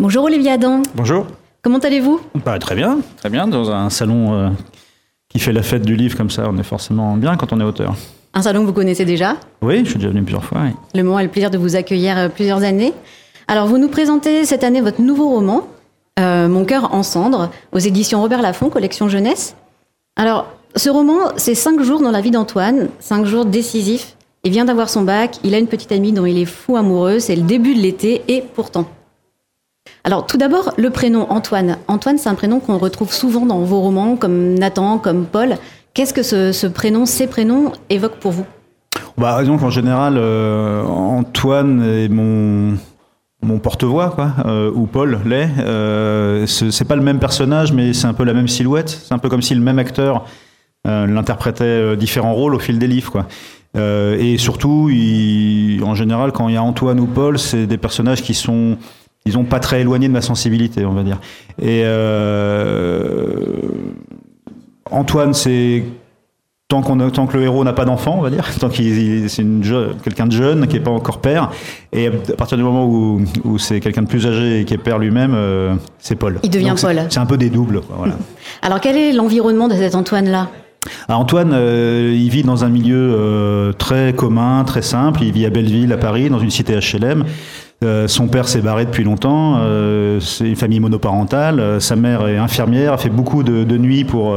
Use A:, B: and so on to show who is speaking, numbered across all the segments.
A: Bonjour Olivier Adam.
B: Bonjour.
A: Comment allez-vous?
B: Bah, Très bien, très bien. Dans un salon euh, qui fait la fête du livre comme ça, on est forcément bien quand on est auteur.
A: Un salon que vous connaissez déjà?
B: Oui, je suis déjà venu plusieurs fois.
A: Le moment a le plaisir de vous accueillir euh, plusieurs années. Alors, vous nous présentez cette année votre nouveau roman, euh, Mon cœur en cendres, aux éditions Robert Laffont, collection jeunesse. Alors, ce roman, c'est cinq jours dans la vie d'Antoine, cinq jours décisifs. Il vient d'avoir son bac, il a une petite amie dont il est fou amoureux, c'est le début de l'été, et pourtant. Alors, tout d'abord, le prénom Antoine. Antoine, c'est un prénom qu'on retrouve souvent dans vos romans, comme Nathan, comme Paul. Qu'est-ce que ce, prénom, ces prénoms évoquent pour vous?
B: Bah, donc en général, euh, Antoine est mon, mon porte-voix, quoi, euh, ou Paul l'est. Euh, c'est pas le même personnage, mais c'est un peu la même silhouette. C'est un peu comme si le même acteur euh, l'interprétait différents rôles au fil des livres, quoi. et surtout, en général, quand il y a Antoine ou Paul, c'est des personnages qui sont disons pas très éloignés de ma sensibilité, on va dire. Et Antoine, c'est tant, qu'on tant que le héros n'a pas d'enfant, on va dire, tant qu'il c'est quelqu'un de jeune qui n'est pas encore père, et à partir du moment où, où c'est quelqu'un de plus âgé et qui est père lui-même, euh, c'est Paul.
A: Il devient Paul.
B: C'est un peu des doubles. voilà.
A: Alors quel est l'environnement de cet Antoine-là?
B: Ah, Antoine, euh, il vit dans un milieu euh, très commun, très simple. Il vit à Belleville, à Paris, dans une cité HLM. Son père s'est barré depuis longtemps. c'est une famille monoparentale. sa mère est infirmière, a fait beaucoup de, de nuits pour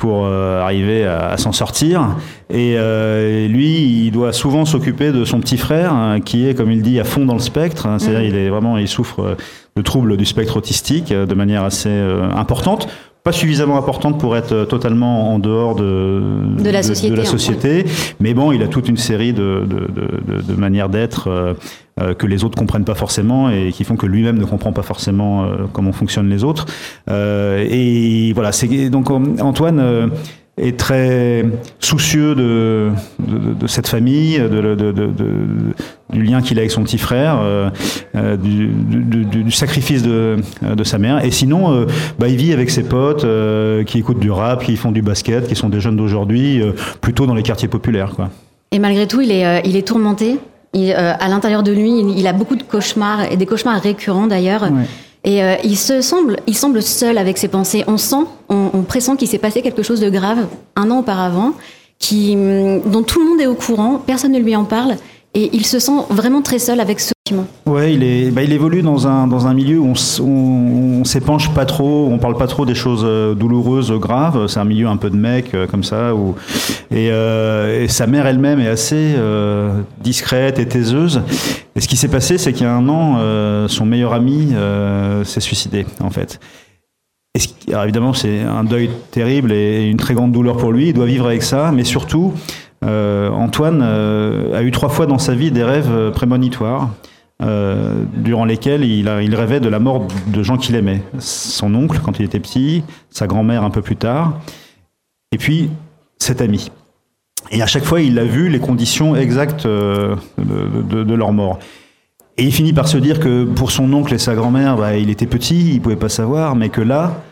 B: pour euh, arriver à, s'en sortir. Euh, et lui, il doit souvent s'occuper de son petit frère, hein, qui est, comme il dit, à fond dans le spectre. Hein. C'est-à-dire, il est vraiment, il souffre de troubles du spectre autistique euh, de manière assez importante pas suffisamment importante pour être totalement en dehors de,
A: de la société.
B: De, la société. Mais bon, il a toute une série de, de, de manières d'être euh, que les autres comprennent pas forcément et qui font que lui-même ne comprend pas forcément euh, comment fonctionnent les autres. Euh, et voilà, c'est donc Antoine est très soucieux de, de, cette famille, de, du lien qu'il a avec son petit frère, du, du, sacrifice de, sa mère. Et sinon, bah, il vit avec ses potes qui écoutent du rap, qui font du basket, qui sont des jeunes d'aujourd'hui, plutôt dans les quartiers populaires. Quoi.
A: Et malgré tout, il est, il est tourmenté euh, à l'intérieur de lui, il, a beaucoup de cauchemars et des cauchemars récurrents d'ailleurs. Et euh, il se semble, il semble seul avec ses pensées. On sent, on, on pressent qu'il s'est passé quelque chose de grave un an auparavant, qui, hum, dont tout le monde est au courant, personne ne lui en parle, et il se sent vraiment très seul avec ce document.
B: Ouais, il, bah, il évolue dans un, dans un milieu où on, on, s'épanche pas trop, on parle pas trop des choses euh, douloureuses, graves. C'est un milieu un peu de mec, euh, comme ça. Où, et, euh, et sa mère elle-même est assez discrète et taiseuse. Et ce qui s'est passé, c'est qu'il y a un an, son meilleur ami s'est suicidé, en fait. Et alors évidemment, c'est un deuil terrible et une très grande douleur pour lui. Il doit vivre avec ça, mais surtout, Antoine euh, a eu trois fois dans sa vie des rêves euh, prémonitoires. durant lesquels il, rêvait de la mort de gens qu'il aimait. Son oncle quand il était petit, sa grand-mère un peu plus tard, et puis cet ami. Et à chaque fois, il a vu les conditions exactes de, leur mort. Et il finit par se dire que pour son oncle et sa grand-mère, bah, il était petit, il pouvait pas savoir, mais que là,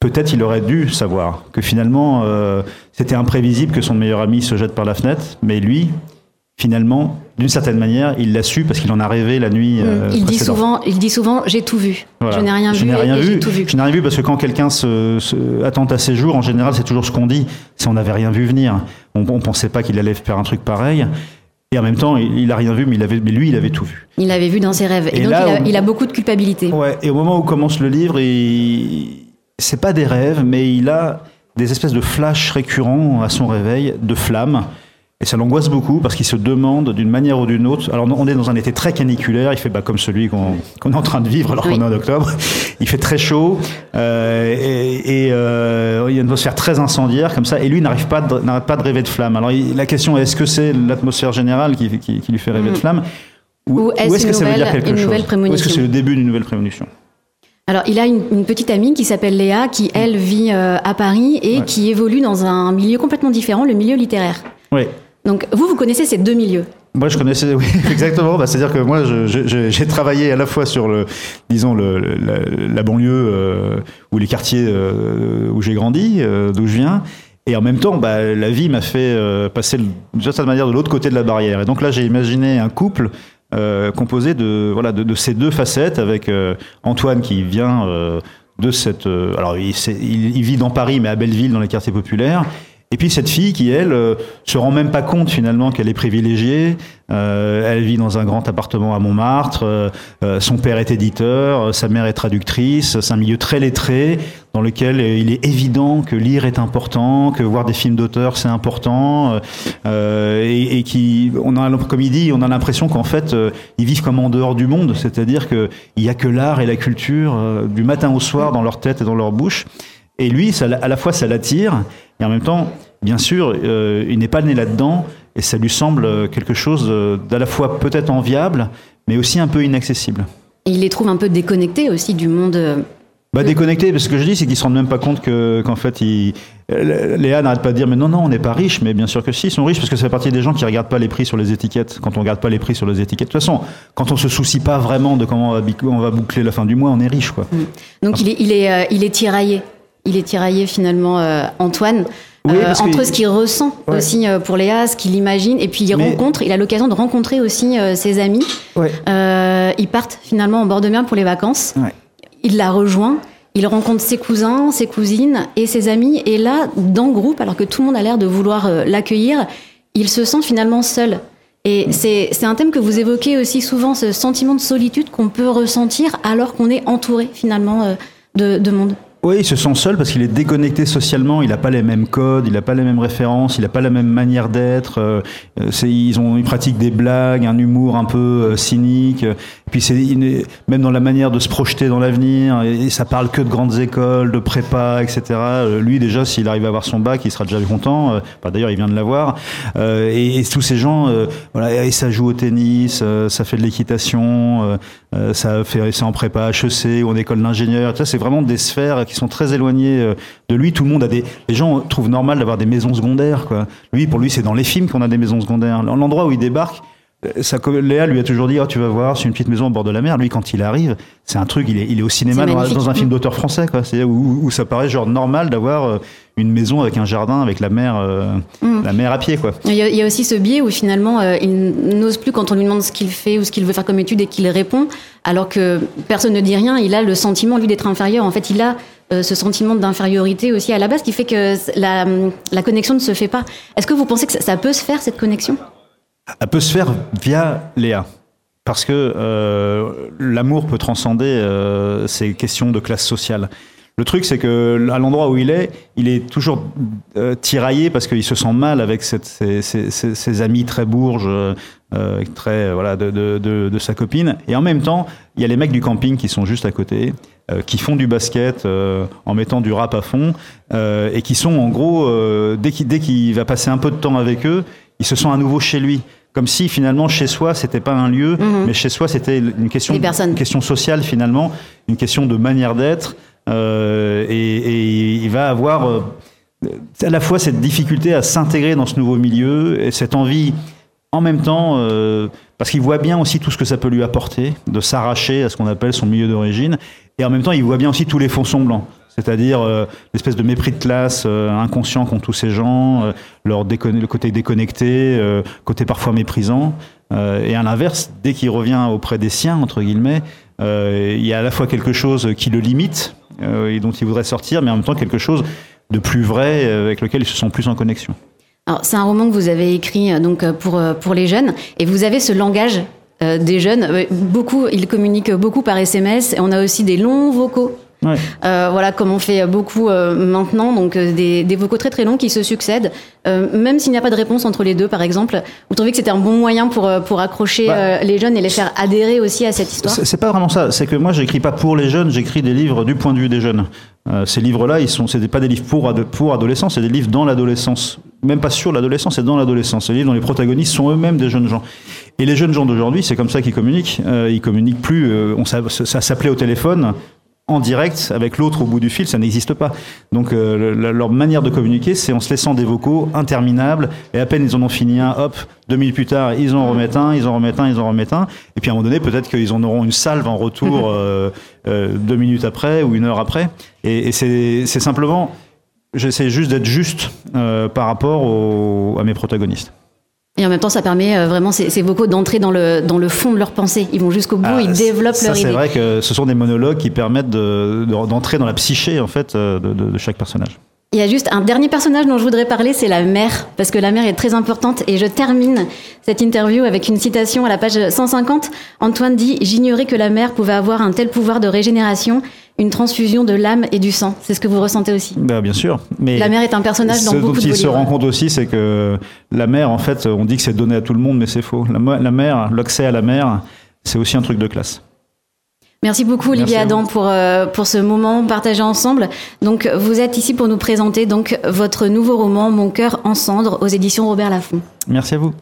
B: peut-être il aurait dû savoir que finalement euh, c'était imprévisible que son meilleur ami se jette par la fenêtre, mais lui, finalement, d'une certaine manière, il l'a su parce qu'il en a rêvé la nuit.
A: Euh, il dit souvent, il dit souvent, j'ai tout vu. Je n'ai rien, vu, rien vu. tout vu.
B: Je n'ai rien vu parce que quand quelqu'un se, se, attend à ses jours, en général, c'est toujours ce qu'on dit. Si on n'avait rien vu venir, on, ne pensait pas qu'il allait faire un truc pareil. Et en même temps, il, n'a rien vu, mais, il avait, mais lui, il avait tout vu.
A: Il l'avait vu dans ses rêves. Et, donc, il, a, il, a, beaucoup de culpabilité.
B: Ouais. Et au moment où commence le livre, il c'est pas des rêves, mais il a des espèces de flashs récurrents à son réveil, de flammes. Et ça l'angoisse beaucoup parce qu'il se demande d'une manière ou d'une autre. Alors on est dans un été très caniculaire, il fait bah, comme celui qu'on est en train de vivre alors qu'on est en octobre. Il fait très chaud euh, et, euh, il y a une atmosphère très incendiaire comme ça. Et lui n'arrive pas n'arrête pas de rêver de flammes. Alors la question est est-ce que c'est l'atmosphère générale qui, lui fait rêver de mm. flammes
A: ou, est-ce que ça veut dire quelque chose? Ou
B: est-ce que c'est le début d'une nouvelle prémonition?
A: Alors, il a une, petite amie qui s'appelle Léa, qui elle vit euh, à Paris et qui évolue dans un milieu complètement différent, le milieu littéraire.
B: Oui.
A: Donc, vous, vous connaissez ces deux milieux?
B: Moi, je connaissais, oui, exactement. Bah, C'est-à-dire que moi, j'ai travaillé à la fois sur le, disons, le, la, banlieue euh, ou les quartiers euh, où j'ai grandi, d'où je viens. Et en même temps, bah, la vie m'a fait passer d'une certaine manière de l'autre côté de la barrière. Et donc là, j'ai imaginé un couple composé de voilà de, ces deux facettes avec Antoine qui vient de cette alors il, il, vit dans Paris mais à Belleville dans les quartiers populaires et puis cette fille qui, elle, euh, se rend même pas compte finalement qu'elle est privilégiée. Euh, elle vit dans un grand appartement à Montmartre. Euh, euh son père est éditeur, sa mère est traductrice. C'est un milieu très lettré dans lequel il est évident que lire est important, que voir des films d'auteur c'est important, euh, et, et, qui, on a, comme il dit, on a l'impression qu'en fait ils vivent comme en dehors du monde, c'est-à-dire qu'il y a que l'art et la culture du matin au soir dans leur tête et dans leur bouche. Et lui, à la fois, ça l'attire, et en même temps, bien sûr, euh, il n'est pas né là-dedans, et ça lui semble quelque chose d'à la fois peut-être enviable, mais aussi un peu inaccessible.
A: Il les trouve un peu déconnectés aussi du monde.
B: Bah, déconnectés, parce que ce que je dis, c'est qu'ils se rendent même pas compte que, qu'en fait. Léa n'arrête pas de dire, mais non, non, on n'est pas riche, mais bien sûr que si, ils sont riches, parce que ça fait partie des gens qui regardent pas les prix sur les étiquettes. Quand on regarde pas les prix sur les étiquettes, de toute façon, quand on se soucie pas vraiment de comment on va boucler la fin du mois, on est riche, quoi.
A: Mm. Donc il est, il est, euh, il est tiraillé il est tiraillé finalement, euh, Antoine. Euh, entre ce qu'il ressent aussi pour Léa, ce qu'il imagine, et puis il rencontre, il a l'occasion de rencontrer aussi ses amis. ils partent finalement en bord de mer pour les vacances. Il la rejoint. Il rencontre ses cousins, ses cousines et ses amis. Et là, dans le groupe, alors que tout le monde a l'air de vouloir l'accueillir, il se sent finalement seul. Et c'est un thème que vous évoquez aussi souvent, ce sentiment de solitude qu'on peut ressentir alors qu'on est entouré finalement de monde.
B: Oui, il se sent seul parce qu'il est déconnecté socialement. Il n'a pas les mêmes codes, il n'a pas les mêmes références, il n'a pas la même manière d'être. Euh, ils ont, ils pratiquent des blagues, un humour un peu euh, cynique. Et puis c'est même dans la manière de se projeter dans l'avenir. Et, ça parle que de grandes écoles, de prépa, etc. Euh, lui déjà, s'il arrive à avoir son bac, il sera déjà content. D'ailleurs, il vient de l'avoir. Et, tous ces gens, et ça joue au tennis, ça fait de l'équitation, ça fait, c'est en prépa HEC ou en école d'ingénieur. Ça, c'est vraiment des sphères qui sont très éloignés euh, de lui. Tout le monde a des. Les gens trouvent normal d'avoir des maisons secondaires. Quoi. Lui, pour lui, c'est dans les films qu'on a des maisons secondaires. L'endroit où il débarque, euh, Léa lui a toujours dit, oh, tu vas voir, c'est une petite maison au bord de la mer. Lui, quand il arrive, c'est un truc, il est, il est au cinéma dans, un film d'auteur français, quoi. C'est où, où, ça paraît genre normal d'avoir euh, une maison avec un jardin, avec la mer, mm. la mer à pied, quoi.
A: Il y, a, aussi ce biais où finalement, il n'ose plus quand on lui demande ce qu'il fait ou ce qu'il veut faire comme étude et qu'il répond, alors que personne ne dit rien. Il a le sentiment lui d'être inférieur. En fait, il a euh, ce sentiment d'infériorité aussi à la base qui fait que la, la connexion ne se fait pas. Est-ce que vous pensez que ça, peut se faire, cette connexion?
B: Elle peut se faire via Léa. Parce que euh, l'amour peut transcender euh, ces questions de classe sociale. Le truc, c'est que à l'endroit où il est, il est toujours euh, tiraillé parce qu'il se sent mal avec cette, ses, ses, ses, amis très bourges, euh, très voilà, de, de, de, de, sa copine. Et en même temps, il y a les mecs du camping qui sont juste à côté, euh, qui font du basket euh, en mettant du rap à fond, euh, et qui sont en gros, dès qu'il dès qu'il va passer un peu de temps avec eux, il se sent à nouveau chez lui comme si finalement chez soi c'était pas un lieu, mhm. mais chez soi c'était une question, une question sociale finalement, une question de manière d'être, euh, et, il va avoir à la fois cette difficulté à s'intégrer dans ce nouveau milieu et cette envie en même temps, euh, parce qu'il voit bien aussi tout ce que ça peut lui apporter, de s'arracher à ce qu'on appelle son milieu d'origine, et en même temps, il voit bien aussi tous les fonds blancs. C'est-à-dire euh, l'espèce de mépris de classe euh, inconscient qu'ont tous ces gens, euh, leur le côté déconnecté, côté parfois méprisant. et à l'inverse, dès qu'il revient auprès des siens, entre guillemets, il y a à la fois quelque chose qui le limite et dont il voudrait sortir, mais en même temps quelque chose de plus vrai avec lequel ils se sent plus en connexion
A: c'est un roman que vous avez écrit euh, donc euh, pour euh, pour les jeunes et vous avez ce langage des jeunes. Beaucoup, ils communiquent beaucoup par SMS. Et on a aussi des longs vocaux Ouais. Euh, voilà, comme on fait beaucoup euh, maintenant, donc euh, des, des, vocaux très très longs qui se succèdent, même s'il n'y a pas de réponse entre les deux, par exemple. Vous trouvez que c'était un bon moyen pour pour accrocher bah, les jeunes et les faire adhérer aussi à cette histoire?
B: C'est pas vraiment ça. C'est que moi, j'écris pas pour les jeunes, j'écris des livres du point de vue des jeunes. ces livres-là, ils sont, c'est pas des livres pour pour adolescents, c'est des livres dans l'adolescence. Même pas sur l'adolescence, c'est dans l'adolescence. C'est des livres dont les protagonistes sont eux-mêmes des jeunes gens. Et les jeunes gens d'aujourd'hui, c'est comme ça qu'ils communiquent. ils communiquent plus. on, ça, ça s'appelait au téléphone en direct avec l'autre au bout du fil, ça n'existe pas. Donc euh, leur manière de communiquer, c'est en se laissant des vocaux interminables, et à peine ils en ont fini un, hop, deux minutes plus tard, ils en remettent un, ils en remettent un, ils en remettent un, et puis à un moment donné, peut-être qu'ils en auront une salve en retour euh, euh, deux minutes après ou une heure après. Et, et c'est simplement, j'essaie juste d'être juste par rapport au, à mes protagonistes.
A: Et en même temps, ça permet euh, vraiment ces, ces vocaux d'entrer dans le, dans le fond de leur pensée. Ils vont jusqu'au bout,
B: Ah,
A: ils développent
B: ça,
A: leur
B: C'est
A: idée.
B: vrai que ce sont des monologues qui permettent de- de- d'entrer dans la psyché en fait euh, de, de- de chaque personnage.
A: Il y a juste un dernier personnage dont je voudrais parler, c'est la mère, parce que la mère est très importante. Et je termine cette interview avec une citation à la page 150. Antoine dit J'ignorais que la mère pouvait avoir un tel pouvoir de régénération, une transfusion de l'âme et du sang. C'est ce que vous ressentez aussi.
B: Bah, bien sûr. Mais
A: La mère est un personnage dans
B: ce
A: beaucoup
B: dont
A: de
B: il
A: vos
B: se
A: livres.
B: rend compte aussi, c'est que la mer, en fait, on dit que c'est donné à tout le monde, mais c'est faux. La, la mer, l'accès à la mer, c'est aussi un truc de classe.
A: Merci beaucoup Olivier. Adam pour euh, pour ce moment partagé ensemble. Donc vous êtes ici pour nous présenter donc votre nouveau roman Mon cœur en cendres aux éditions Robert Laffont.
B: Merci à vous.